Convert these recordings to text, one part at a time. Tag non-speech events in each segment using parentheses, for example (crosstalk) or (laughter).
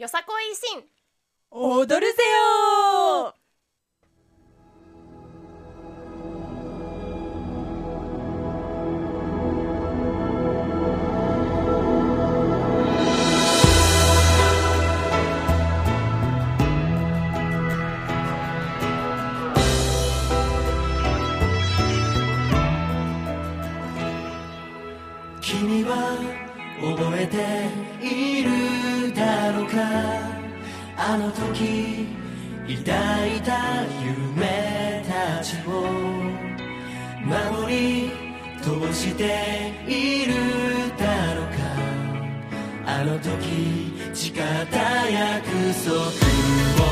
よさこいしん踊るぜよ誓った約束を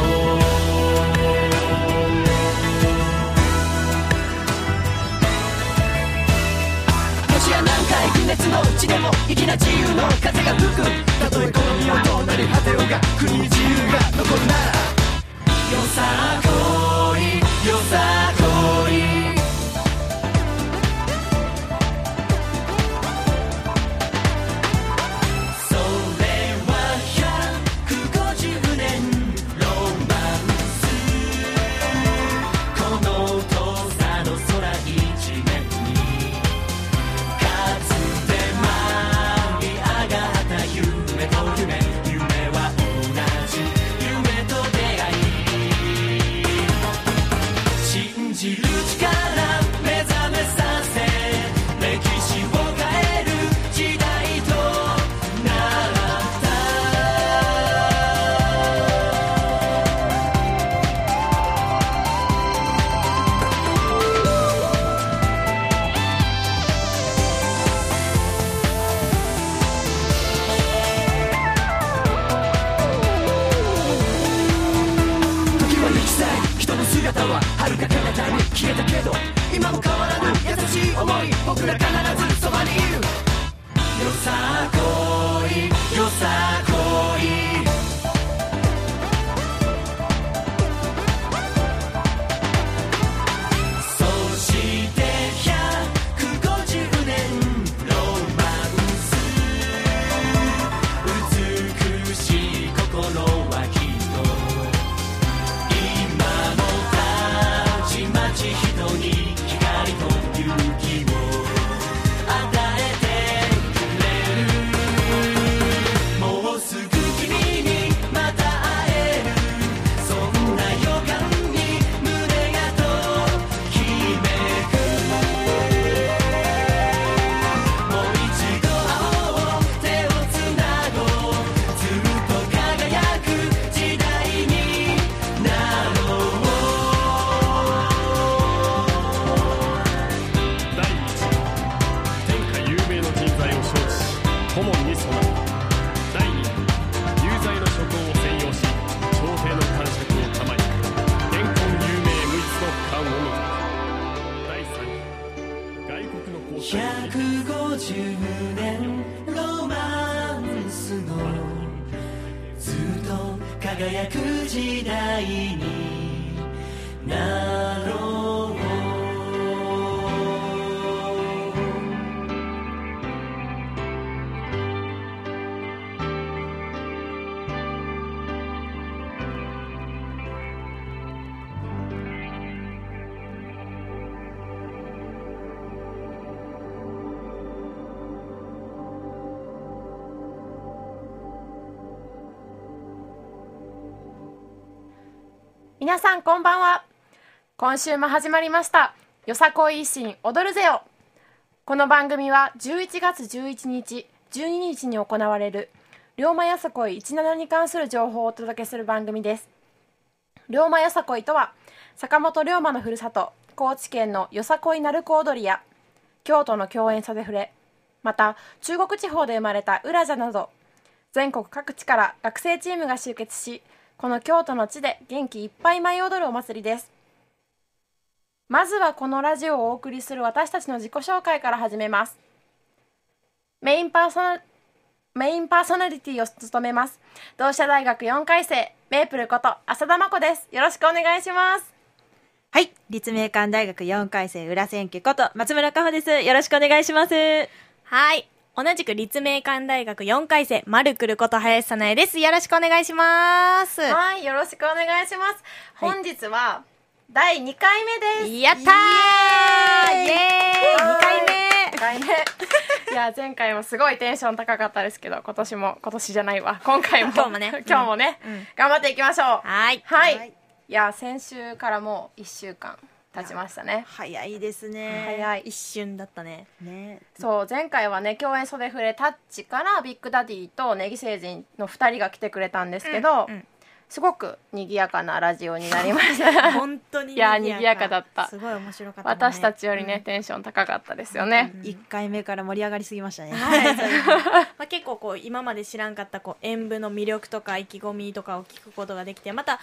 もしや何回不熱の地でも粋な自由の風が吹くたとえこの身をとなり果てよう。が国に自由が残るならよさこいよさこい皆さんこんばんは。今週も始まりました。よさこい維新踊るぜよ。この番組は11月11日12日に行われる龍馬よさこい17に関する情報をお届けする番組です。龍馬よさこいとは坂本龍馬のふるさと高知県のよさこい鳴子踊りや京都の共演袖触れまた中国地方で生まれた浦座など全国各地から学生チームが集結しこの京都の地で元気いっぱい舞い踊るお祭りですまずはこのラジオをお送りする私たちの自己紹介から始めますメインパーソナメインパーソナリティを務めます同志社大学4回生メープルこと浅田真子ですよろしくお願いしますはい。立命館大学4回生、浦千家こと松村香穂です。よろしくお願いします。はい。同じく立命館大学4回生、マルクルこと林さなえです。よろしくお願いします。はい、よろしくお願いします。はい本日は第2回目です。やったーイエーイ !2 回目2回目。(laughs) いや、前回もすごいテンション高かったですけど、今年も、今年じゃないわ。今回も。今日もね (laughs) 今日もね、うん頑張っていきましょう。はい。はい。い、や、先週からもう1週間経ちましたね。早いですね。早い。一瞬だったね。ね。そう前回はね共演袖触れタッチからビッグダディとネギ星人の2人が来てくれたんですけど、うんうん。すごく賑やかなラジオになりました。(laughs) 本当にいや賑やかだった。すごい面白かった、ね。私たちよりね、テンション高かったですよね、1回目から盛り上がりすぎましたね。はい、まあ、結構こう今まで知らんかったこう演舞の魅力とか意気込みとかを聞くことができてまた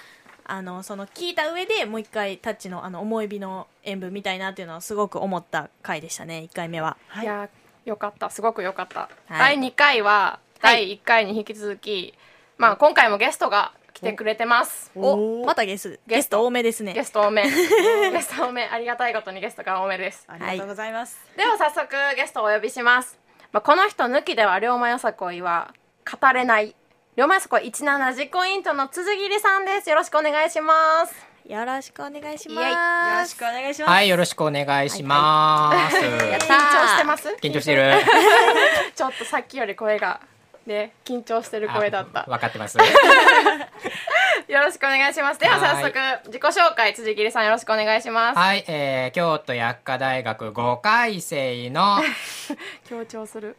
あのその聞いた上でもう一回タッチのあの思い火の演舞みたいなっていうのはすごく思った回でしたね。1回目は。い、やよかった。すごくよかった、はい第2回は第1回に引き続き、まあ、今回もゲストが来てくれてます。おまたゲスゲスト。多めですね。ゲスト多め。(laughs) ゲスト多め。ありがたいことにゲストが多めです。ありがとうございます、では早速ゲストをお呼びします、まあ、この人抜きでは龍馬よさこいは語れない龍馬よさこい17実行委員長の辻桐さんです。よろしくお願いします。よろしくお願いします。よろしくお願いします、はい、よろしくお願いします。緊張してます？緊張してる。(laughs) ちょっとさっきより声がね緊張してる声だった。あ分かってます。(laughs) よろしくお願いします。では早速自己紹介辻桐さんよろしくお願いします。はい、えー、京都薬科大学5回生の (laughs) 強調する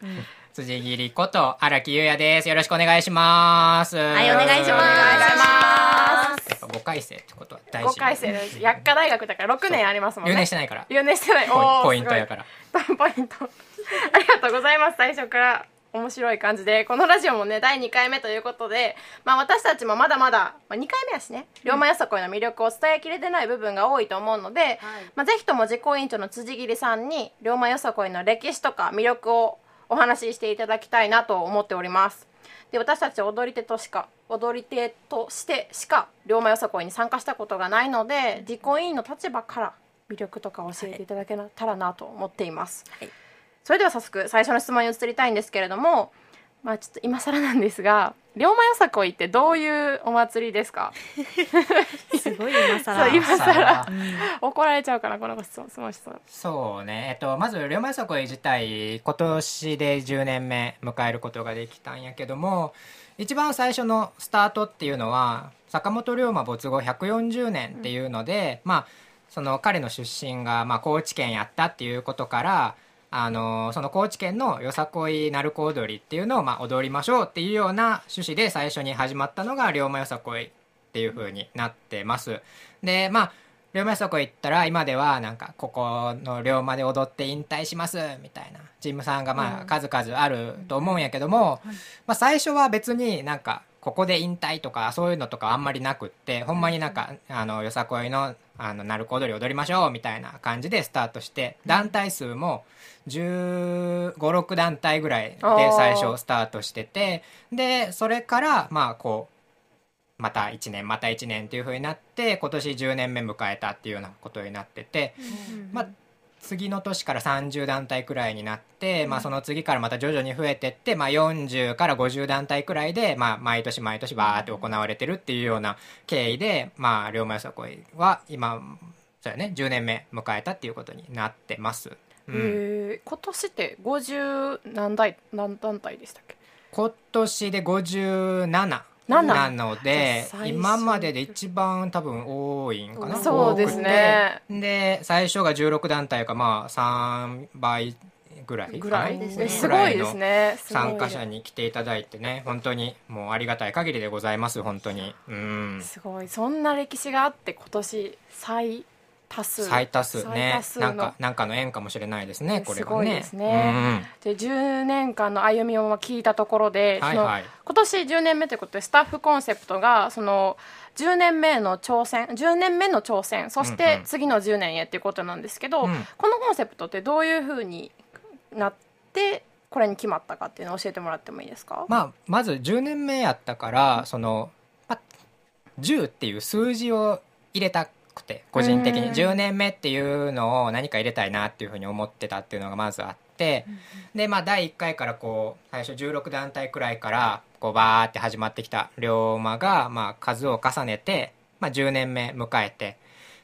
辻桐こと荒木優也です。よろしくお願いします。ははいお願いします。お願いしますやっぱ5回生ってことは大事。5回生です。薬科大学だから6年ありますもんね。留年してないから。留年してない。ポイントやから。(laughs) ポイント。ありがとうございます。最初から。面白い感じで。このラジオもね第2回目ということで、まあ、私たちもまだまだ、まあ、2回目やしね。龍馬よさこいの魅力を伝えきれてない部分が多いと思うので、まあ、ぜひとも実行委員長の辻桐さんに龍馬よさこいの歴史とか魅力をお話ししていただきたいなと思っております。で私たち踊り手としか踊り手としてしか龍馬よさこいに参加したことがないので実行委員の立場から魅力とか教えていただけたらなと思っています、はい。それでは早速最初の質問に移りたいんですけれどもまあちょっと今更なんですが龍馬よさこいってどういうお祭りですか？(laughs) すごい今更。そう今さ更あ。怒られちゃうかなこの質問質問質問。そうね、えっと、まず龍馬よさこい自体今年で10年目迎えることができたんやけども一番最初のスタートっていうのは坂本龍馬没後140年っていうので、まあその彼の出身が、まあ、高知県やったっていうことからあのその高知県のよさこい鳴子踊りっていうのを、まあ、踊りましょうっていうような趣旨で最初に始まったのが龍馬よさこいっていう風になってます。でまあ龍馬よさこい行ったら今ではなんかここの龍馬で踊って引退しますみたいなチームさんがまあ数々あると思うんやけども、まあ、最初は別になんかここで引退とかそういうのとかあんまりなくってほんまになんかあのよさこいのあの鳴子踊り踊りましょうみたいな感じでスタートして団体数も1 5 6団体ぐらいで最初スタートしててでそれからまあこうまた1年また1年っていう風になって今年10年目迎えたっていうようなことになってて、まあ次の年から30団体くらいになって、まあ、その次からまた徐々に増えてって、まあ、40から50団体くらいで、まあ、毎年毎年バーって行われてるっていうような経緯で、まあ、龍馬よさこいは今そうやね10年目迎えたっていうことになってます。うん。えー。今年って50何代何団体でしたっけ？今年で577なので今までで一番多分多いんかな。そうですね。で最初が16団体かまあ3倍ぐらいぐらいですね。えすごいですね。すごい。参加者に来ていただいてね。本当にもうありがたい限りでございます本当に。うん。すごい。そんな歴史があって今年最多数。最多数最ね多なんかなんかの縁かもしれないですねこれすごいですね。で10年間の歩みを聞いたところで、はいはい。今年10年目ということでスタッフコンセプトがその10年目の挑戦10年目の挑戦そしうんうん。て次の10年へっていうことなんですけど、うん。このコンセプトってどういうふうになってこれに決まったかっていうのを教えてもらってもいいですか、まあ、まず10年目やったからその、まあ、10っていう数字を入れたくて個人的に。うん。10年目っていうのを何か入れたいなっていうふうに思ってたっていうのがまずあっって、でまあ第1回からこう最初16団体くらいからこうバーって始まってきた龍馬が、まあ、数を重ねて、まあ、10年目迎えて。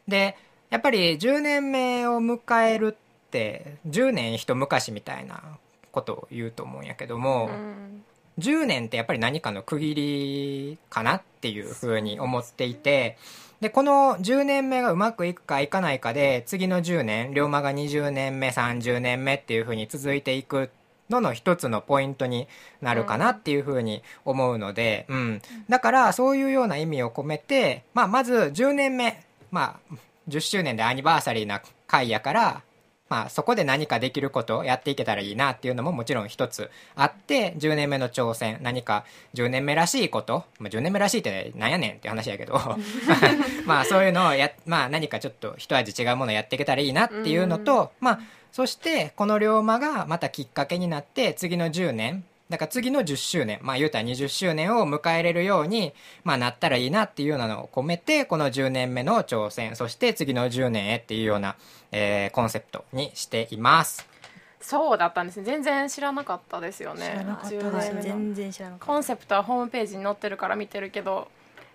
でやっぱり10年目を迎えるって10年一昔みたいなことを言うと思うんやけども、うん10年ってやっぱり何かの区切りかなっていうふうに思っていてでこの10年目がうまくいくかいかないかで次の10年龍馬が20年目30年目っていうふうに続いていくのの一つのポイントになるかなっていうふうに思うので、うん、だからそういうような意味を込めて、まあ、まず10年目、まあ、10周年でアニバーサリーな回やからまあ、そこで何かできることをやっていけたらいいなっていうのももちろん一つあって10年目の挑戦何か10年目らしいこと、まあ、10年目らしいってなんやねんって話やけど (laughs) (laughs) まあそういうのをや、まあ、何かちょっと一味違うものをやっていけたらいいなっていうのと、まあそしてこの龍馬がまたきっかけになって次の10年だから次の10周年まあ言うたら20周年を迎えれるように、まあ、なったらいいなっていうようなのを込めてこの10年目の挑戦そして次の10年へっていうような、えーコンセプトにしています。そうだったんですね。全然知らなかったですよね。知らなかった10です年目の全然知らなかっコンセプトはホームページに載ってるから見てるけど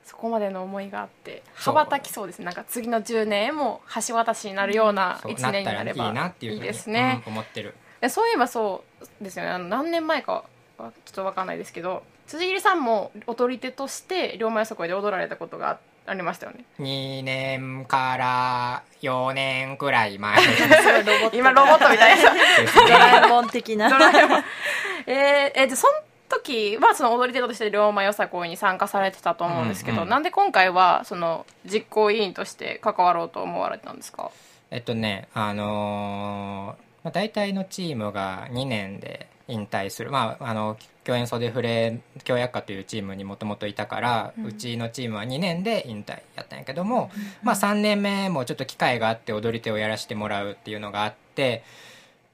そこまでの思いがあって羽ばたきそうですね。なんか次の10年へも橋渡しになるようなそう1年になればいいなっていういいふうにですね、うん思ってる。えそういえばそうですよね。あの何年前かはちょっと分かんないですけど辻切さんも踊り手として龍馬よさこいで踊られたことがありましたよね。2年から4年くらい前。(laughs) 今ロボットみたいな。ですドねラえもん的な。ドラえもん。えー、えー、でその時はその踊り手として龍馬よさこいに参加されてたと思うんですけど、うんうんなんで今回はその実行委員として関わろうと思われたんですか？えっとねあのーまあ、大体のチームが2年で引退する。まああの共演袖フレ協約課というチームにもともといたから、うちのチームは2年で引退やったんやけども、まあ、3年目もちょっと機会があって踊り手をやらせてもらうっていうのがあって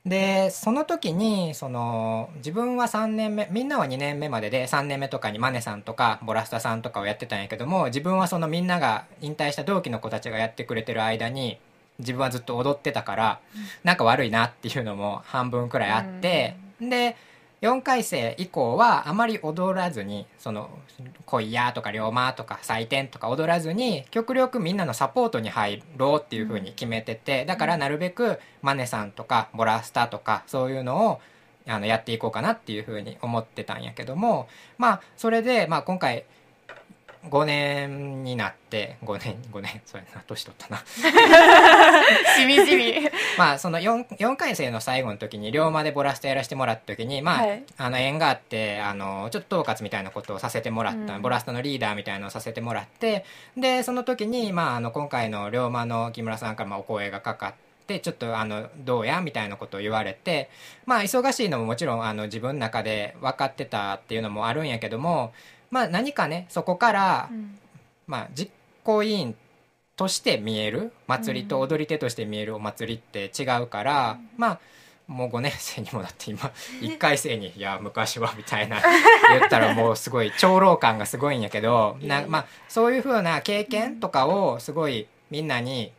でその時にその自分は3年目みんなは2年目までで3年目とかにマネさんとかボラスタさんとかをやってたんやけども自分はそのみんなが引退した同期の子たちがやってくれてる間に自分はずっと踊ってたから、なんか悪いなっていうのも半分くらいあって、で4回生以降はあまり踊らずにその恋やとか龍馬とか採点とか踊らずに極力みんなのサポートに入ろうっていうふうに決めててだからなるべくマネさんとかボラスタとかそういうのをあのやっていこうかなっていうふうに思ってたんやけどもまあそれで、まあ、今回5年になって5年5年そうやな年取ったな。(laughs) しみじみ。(laughs) まあその 4, 4回生の最後の時に龍馬でボラスタやらせてもらった時にまあ,、はい。あの縁があってあのちょっと統括みたいなことをさせてもらった、うん。ボラスタのリーダーみたいなのをさせてもらってでその時に、まあ、あの今回の龍馬の木村さんからまあお声がかかってちょっとあのどうやみたいなことを言われてまあ忙しいのももちろんあの自分の中で分かってたっていうのもあるんやけどもまあ何かねそこから、まあ、実行委員として見える祭りと踊り手として見えるお祭りって違うから、まあもう5年 (laughs) 生にもなって今1回生に「いや昔は」みたいな言ったらもうすごい長老感がすごいんやけどな、まあ、そういうふうな経験とかをすごいみんなに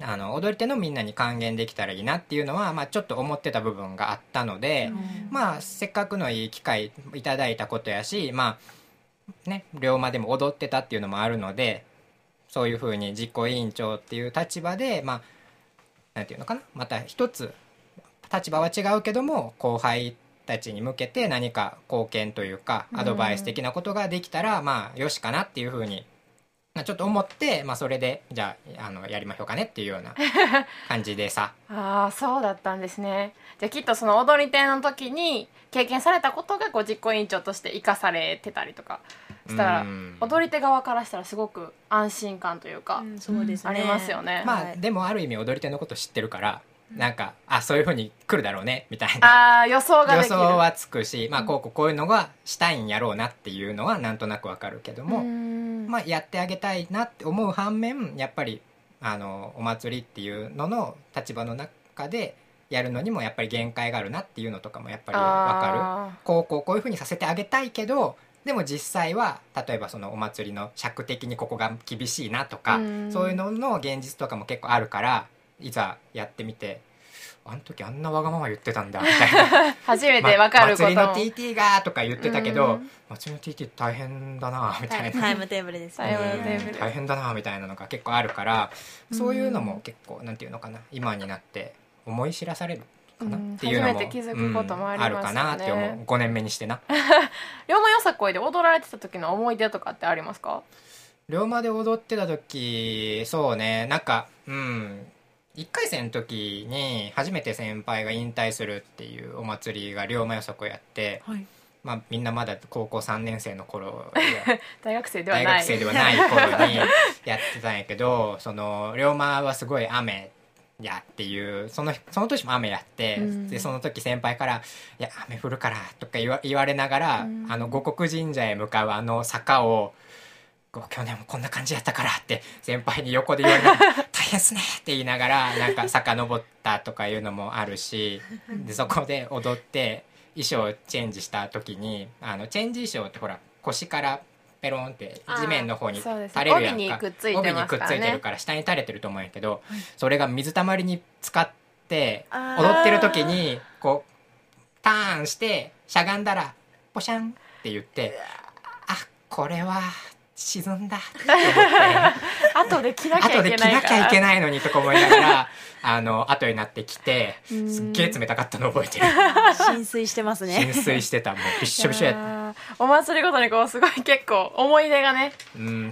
あの踊り手のみんなに還元できたらいいなっていうのは、まあ、ちょっと思ってた部分があったので、まあせっかくのいい機会いただいたことやしまあね龍馬でも踊ってたっていうのもあるのでそういうふうに実行委員長っていう立場でまあなんていうのかなまた一つ立場は違うけども後輩たちに向けて何か貢献というかアドバイス的なことができたら、まあよしかなっていうふうにまあちょっと思って、まあ、それでじゃああのやりましょうかねっていうような (laughs) 感じでさ。ああそうだったんですね。じゃあきっとその踊り手の時に経験されたことがこう実行委員長として生かされてたりとかしたらうん。踊り手側からしたらすごく安心感というか、うんそうですね。ありますよね、まあ、はい。でもある意味踊り手のこと知ってるからなんかあそういうふうに来るだろうねみたいな。ああ予想が予できる。想はつくし、まあ、こうこうこういうのがしたいんやろうなっていうのはなんとなくわかるけどうも、んまあ、やってあげたいなって思う反面やっぱりあのお祭りっていうのの立場の中でやるのにもやっぱり限界があるなっていうのとかもやっぱりわかる。あこうこうこういうふうにさせてあげたいけどでも実際は例えばそのお祭りの尺的にここが厳しいなとかうん。そういうのの現実とかも結構あるからいざやってみてあの時あんなわがまま言ってたんだみたいな。(laughs) 初めてわかること。も、ま祭りの TT がとか言ってたけどうん。祭りの TT 大変だなみたいな、タイムテーブルですタイムテーねブル。大変だなみたいなのが結構あるからそういうのも結構なんていうのかな今になって思い知らされるかなっていうのも、うん初めて気づくこともありますよね。うんあるかなって思う。5年目にしてな。(laughs) 龍馬よさこいで踊られてた時の思い出とかってありますか？龍馬で踊ってた時そうねなんかうん1回生の時に初めて先輩が引退するっていうお祭りが龍馬よさこやって、はい。まあ、みんなまだ高校3年生の頃 (laughs) 大学生では大ない。学生ではない頃にやってたんやけど (laughs) その龍馬はすごい雨やっていうそのその年も雨やって、うん。でその時先輩から「いや雨降るから」とか言われながら、うん。あの五穀神社へ向かうあの坂を去年もこんな感じやったからって先輩に横で言われながら「大変っすね」って言いながらなんか遡ったとかいうのもあるしでそこで踊って衣装をチェンジした時にあのチェンジ衣装ってほら腰からペロンって地面の方に垂れるやんか。ね。帯にくっついてるから下に垂れてると思うんやけど、それが水たまりに使って踊ってる時にこうターンしてしゃがんだらポシャンって言ってあこれは沈んだ。って思って後で着なきゃ後で着いけなきゃいけないのにとか思いながら (laughs) あの後になってきてうん。すっげえ冷たかったの覚えてる。(laughs) 浸水してますね。浸水してた。もうびっしょびしょやったお祭りごとにこうすごい結構思い出がねね。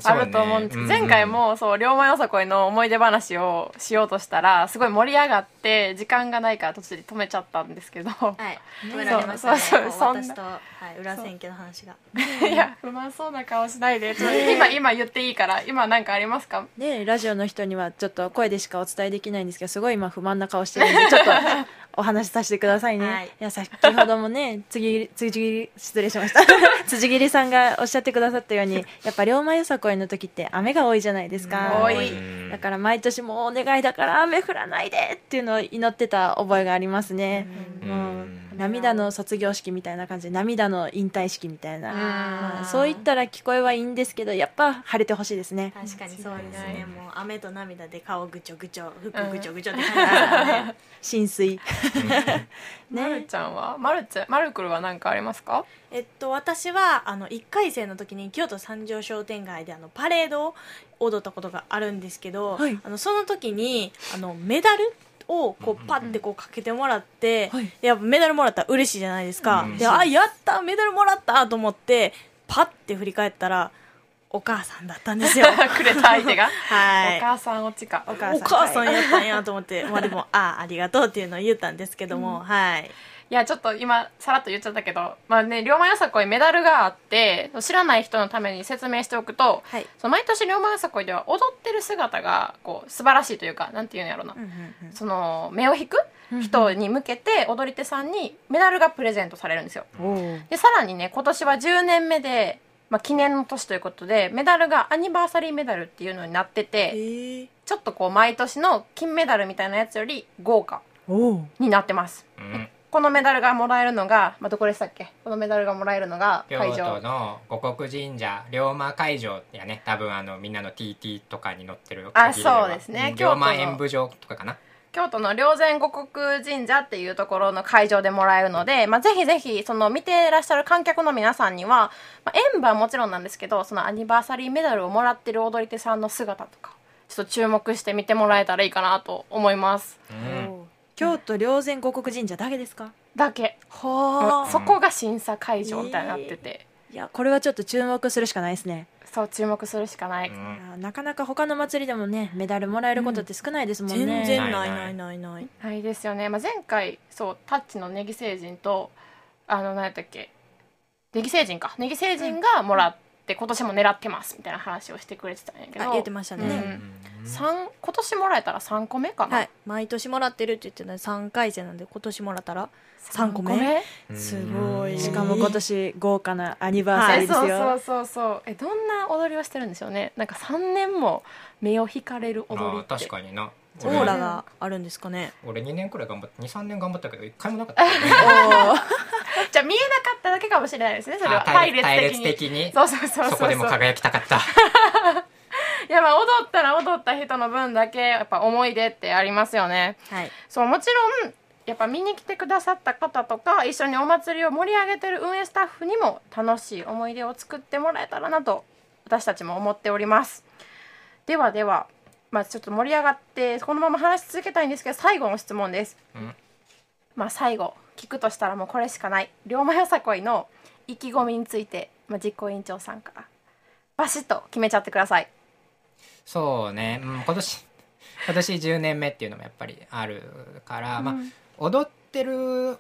あると思うんですけど、う前回もそう龍馬よさこいの思い出話をしようとしたらすごい盛り上がって時間がないから途中で止めちゃったんですけど、はい。(laughs) 止められましたね。そうそう私と、はい、裏千家の話が。いや不満そうな顔しないで。ちょっと今今言っていいから今なんかありますか？ねラジオの人にはちょっと声でしかお伝えできないんですけどすごい今不満な顔してるんでちょっとお話しさせてくださいね、はい。い、や先ほどもね (laughs) 次次失礼しました。(laughs) 辻切さんがおっしゃってくださったようにやっぱ龍馬よさこいの時って雨が多いじゃないですか。だから毎年もうお願いだから雨降らないでっていうのを祈ってた覚えがありますね、うん涙の卒業式みたいな感じ。で涙の引退式みたいな、まあそう言ったら聞こえはいいんですけどやっぱ晴れてほしいですね。確かにそうですね。もう雨と涙で顔ぐちょぐちょ服ぐちょぐちょってね。(laughs) 浸水。(laughs) まるちゃんは？まるちゃんまるくるは何かありますか？えっと私はあの1回生の時に京都三条商店街であのパレードを踊ったことがあるんですけど、はい。あのその時にあのメダルをこうパッてこうかけてもらって、はい。でやっぱメダルもらったら嬉しいじゃないですか、うん。であやったメダルもらったと思ってパッて振り返ったらお母さんだったんですよ。(laughs) くれた相手が、(laughs) はい。お母さんオチか。お母さんやったんやと思って。まあでもあありがとうっていうのを言ったんですけども、はいいやちょっと今さらっと言っちゃったけどまあね龍馬よさこいメダルがあって知らない人のために説明しておくと、はい。その毎年龍馬よさこいでは踊ってる姿がこう素晴らしいというかなんていうんやろな、うんうんうん。その目を引く人に向けて踊り手さんにメダルがプレゼントされるんですよ。でさらにね今年は10年目で、まあ、記念の年ということでメダルがアニバーサリーメダルっていうのになっててえちょっとこう毎年の金メダルみたいなやつより豪華になってます。うんこのメダルがもらえるのが、まあ、どこでしたっけ？このメダルがもらえるのが京会場。都の五穀神社龍馬会場やね。多分あのみんなの TT とかに載ってるあそうですね。龍馬演舞場とかかな。京都の霊山五穀神社っていうところの会場でもらえるので、まあ、ぜひぜひその見ていらっしゃる観客の皆さんには、まあ、演舞はもちろんなんですけどそのアニバーサリーメダルをもらってる踊り手さんの姿とかちょっと注目して見てもらえたらいいかなと思います。うん京都霊山五穀神社だけですか？だけ。はそこが審査会場みたいになってて、いやこれはちょっと注目するしかないですね。そう注目するしかない、うん。なかなか他の祭りでもねメダルもらえることって少ないですもんね、全然なないいないないない。ないですよね、まあ、前回そうタッチのネギ星人とあの何やったっけ？ネギ星人か。ネギ星人がもらって、今年も狙ってますみたいな話をしてくれてたんやけど。あ言ってましたね、うん三今年もらえたら3個目かな、はい。毎年もらってるって言ってた。ので3回生なんで今年もらったら3個目。すごい。しかも今年豪華なアニバーサはいリーですよ、そうそうそうそう。えどんな踊りをしてるんでしょうね。なんか3年も目を引かれる踊りって。確かにな。オーラがあるんですかね。俺2年くらい頑張って23年頑張ったけど1回もなかった。よね (laughs) じゃあ見えなかっただけかもしれないですねそれは。あ隊列的に。隊列的に。そうそうそうそうそこでも輝きたかった。い (laughs) やっぱ踊ったら踊った人の分だけやっぱ思い出ってありますよね。はい。そうもちろんやっぱ見に来てくださった方とか一緒にお祭りを盛り上げてる運営スタッフにも楽しい思い出を作ってもらえたらなと私たちも思っております。ではではまあちょっと盛り上がってこのまま話し続けたいんですけど最後の質問です、うん。まあ最後聞くとしたらもうこれしかない。龍馬よさこいの意気込みについて、まあ、実行委員長さんからバシッと決めちゃってくださいそうね、うん、今年今年10年目っていうのもやっぱりあるから、まあ踊ってる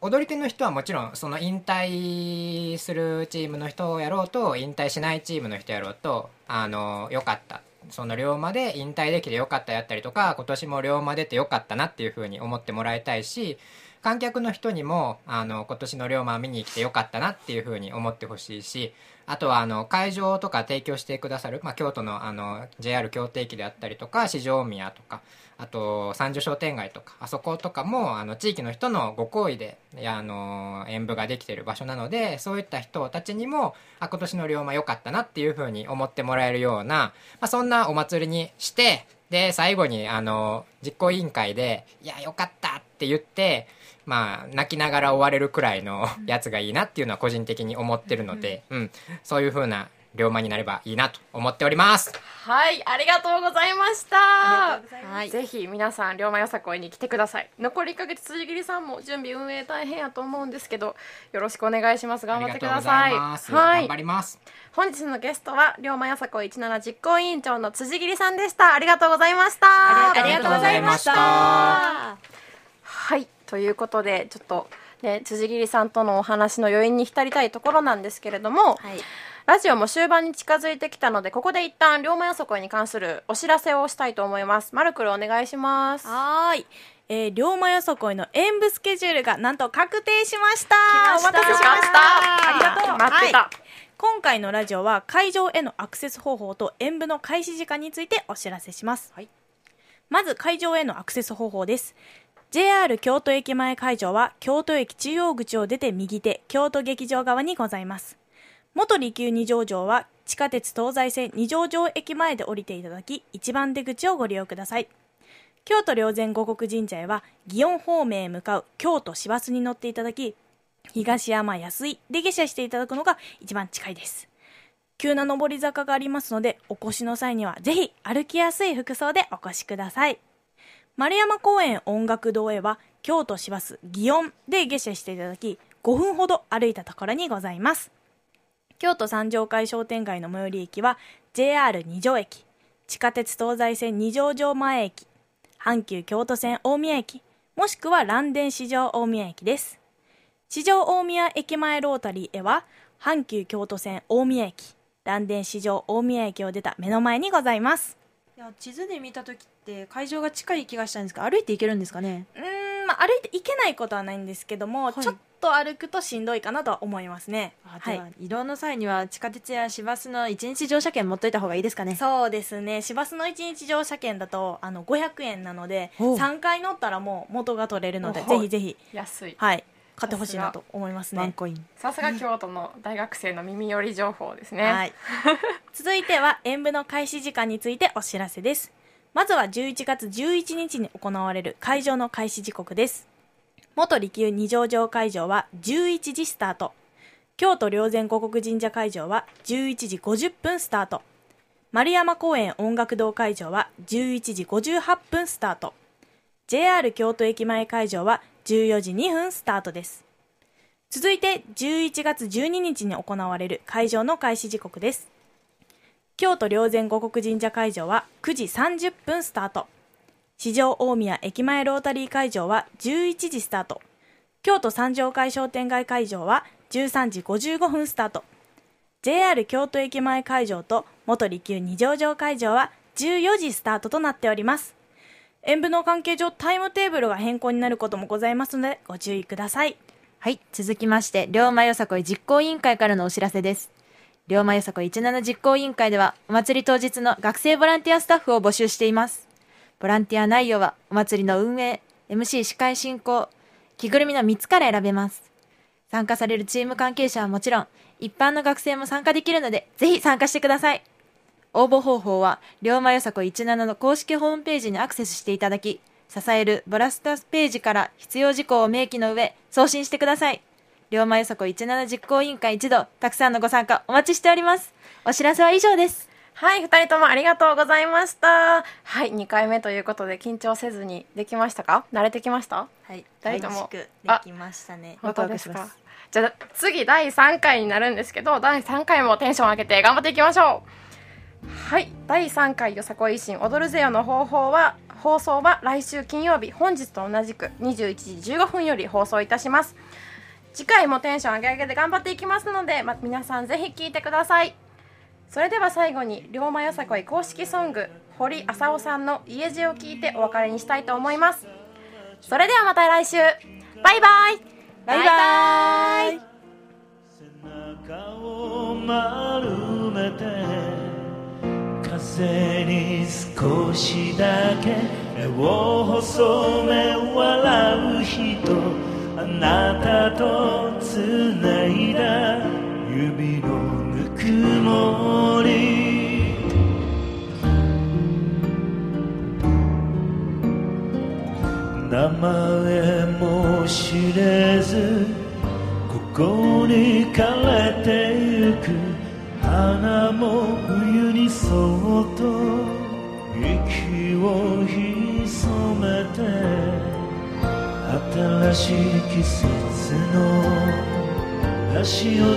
踊り手の人はもちろんその引退するチームの人をやろうと引退しないチームの人やろうとあのよかった。その龍馬で引退できてよかったやったりとか今年も龍馬出てよかったなっていうふうに思ってもらいたいし観客の人にもあの今年の龍馬見に来てよかったなっていうふうに思ってほしいしあとはあの会場とか提供してくださる、まあ、京都のあの JR 京都駅であったりとか四条宮とかあと三条商店街とかあそことかもあの地域の人のご厚意でいやあの演舞ができてる場所なのでそういった人たちにもあ今年の龍馬良かったなっていうふうに思ってもらえるような、まあ、そんなお祭りにしてで最後にあの実行委員会で「いや良かった」って言ってまあ泣きながら終われるくらいのやつがいいなっていうのは個人的に思ってるので、うん、そういうふうな龍馬になればいいなと思っております。はい。ありがとうございました。はい。ぜひ皆さん龍馬よさこいに来てください。残り1ヶ月辻切さんも準備運営大変やと思うんですけどよろしくお願いします。頑張ってください。ありがとうございます。はい。頑張ります。本日のゲストは龍馬よさこい17実行委員長の辻切さんでした。ありがとうございました。ありがとうございました。はいということでちょっとね辻切さんとのお話の余韻に浸りたいところなんですけれども、はい。ラジオも終盤に近づいてきたのでここで一旦龍馬よさこいに関するお知らせをしたいと思います。マルクルお願いします。はーい。えー、龍馬よそこいの演舞スケジュールがなんと確定しました。来ました。お待たせしました。ありがとう。待ってた。はい。今回のラジオは会場へのアクセス方法と演舞の開始時間についてお知らせします、はい。まず会場へのアクセス方法です JR 京都駅前会場は京都駅中央口を出て右手京都劇場側にございます。元利休二条城は地下鉄東西線二条城駅前で降りていただき一番出口をご利用ください。京都霊山五国神社へは祇園方面へ向かう京都市バスに乗っていただき東山安井で下車していただくのが一番近いです。急な上り坂がありますのでお越しの際にはぜひ歩きやすい服装でお越しください。丸山公園音楽堂へは京都市バス祇園で下車していただき5分ほど歩いたところにございます。京都三条会商店街の最寄り駅は JR 二条駅地下鉄東西線二条城前駅阪急京都線大宮駅もしくは蘭電市場大宮駅です。市場大宮駅前ロータリーへは阪急京都線大宮駅蘭電市場大宮駅を出た目の前にございます。いや地図で見た時って会場が近い気がしたんですが歩いて行けるんですかね？うーん、まあ、歩いて行けないことはないんですけども、い。ちょっと歩くとしんどいかなとは思いますね。あはい。移動の際には地下鉄や市バスの一日乗車券持っといた方がいいですかね？そうですね。市バスの1日乗車券だとあの500円なのでおう。3回乗ったらもう元が取れるのでおぜひぜひ。安い。はい買ってほしいなと思いますね。ワンコイン。さすが京都の大学生の耳寄り情報ですね、はい、(laughs) 続いては演舞の開始時間についてお知らせです。まずは11月11日に行われる会場の開始時刻です。元利休二条城会場は11時スタート。京都霊山五国神社会場は11時50分スタート。丸山公園音楽堂会場は11時58分スタート。JR 京都駅前会場は14時2分スタートです。続いて11月12日に行われる会場の開始時刻です。京都霊山五国神社会場は9時30分スタート。市場大宮駅前ロータリー会場は11時スタート。京都三条会商店街会場は13時55分スタート。JR 京都駅前会場と元利休二条城会場は14時スタートとなっております。演舞の関係上タイムテーブルが変更になることもございますのでご注意ください。はい続きまして龍馬よさこい実行委員会からのお知らせです。龍馬よさこい17実行委員会ではお祭り当日の学生ボランティアスタッフを募集しています。ボランティア内容はお祭りの運営 MC 司会進行着ぐるみの3つから選べます。参加されるチーム関係者はもちろん一般の学生も参加できるのでぜひ参加してください。応募方法は、龍馬よさこ17の公式ホームページにアクセスしていただき、支えるボラスタページから必要事項を明記の上、送信してください。龍馬よさこ17実行委員会一同、たくさんのご参加お待ちしております。お知らせは以上です。はい、二人ともありがとうございました。はい、2回目ということで緊張せずにできましたか？慣れてきました？はい二人ともできましたね本当ですか？じゃあ次第3回になるんですけど第3回もテンション上げて頑張っていきましょうはい。第3回よさこい維新踊るぜよの方法は放送は来週金曜日本日と同じく21時15分より放送いたします。次回もテンション上げ上げで頑張っていきますので、ま、皆さんぜひ聴いてください。それでは最後に龍馬よさこい公式ソング堀浅尾さんの家路を聞いてお別れにしたいと思います。それではまた来週。バイバイ。バイバイ風に少しだけ目を細め笑う人あなたとつないだ指のぬくもり名前も知れずここに枯れてゆく花も冬にそっと息を潜めて新しい季節の足音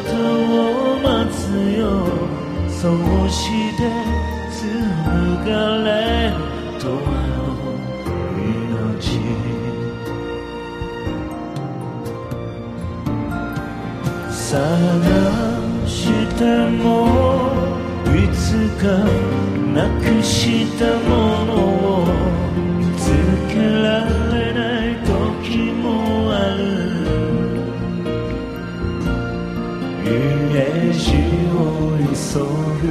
を待つよ。そうして紡がれる永遠の命探してもいつかなくしたものを見つけられない時もある。家路を急ぐ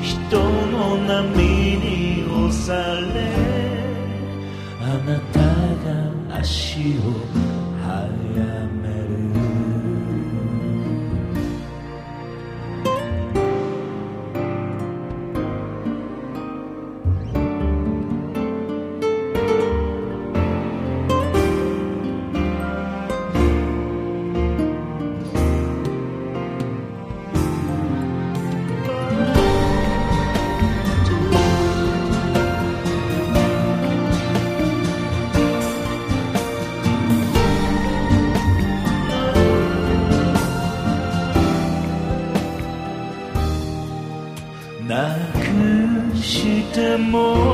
人の波に押されあなたが足をし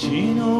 血の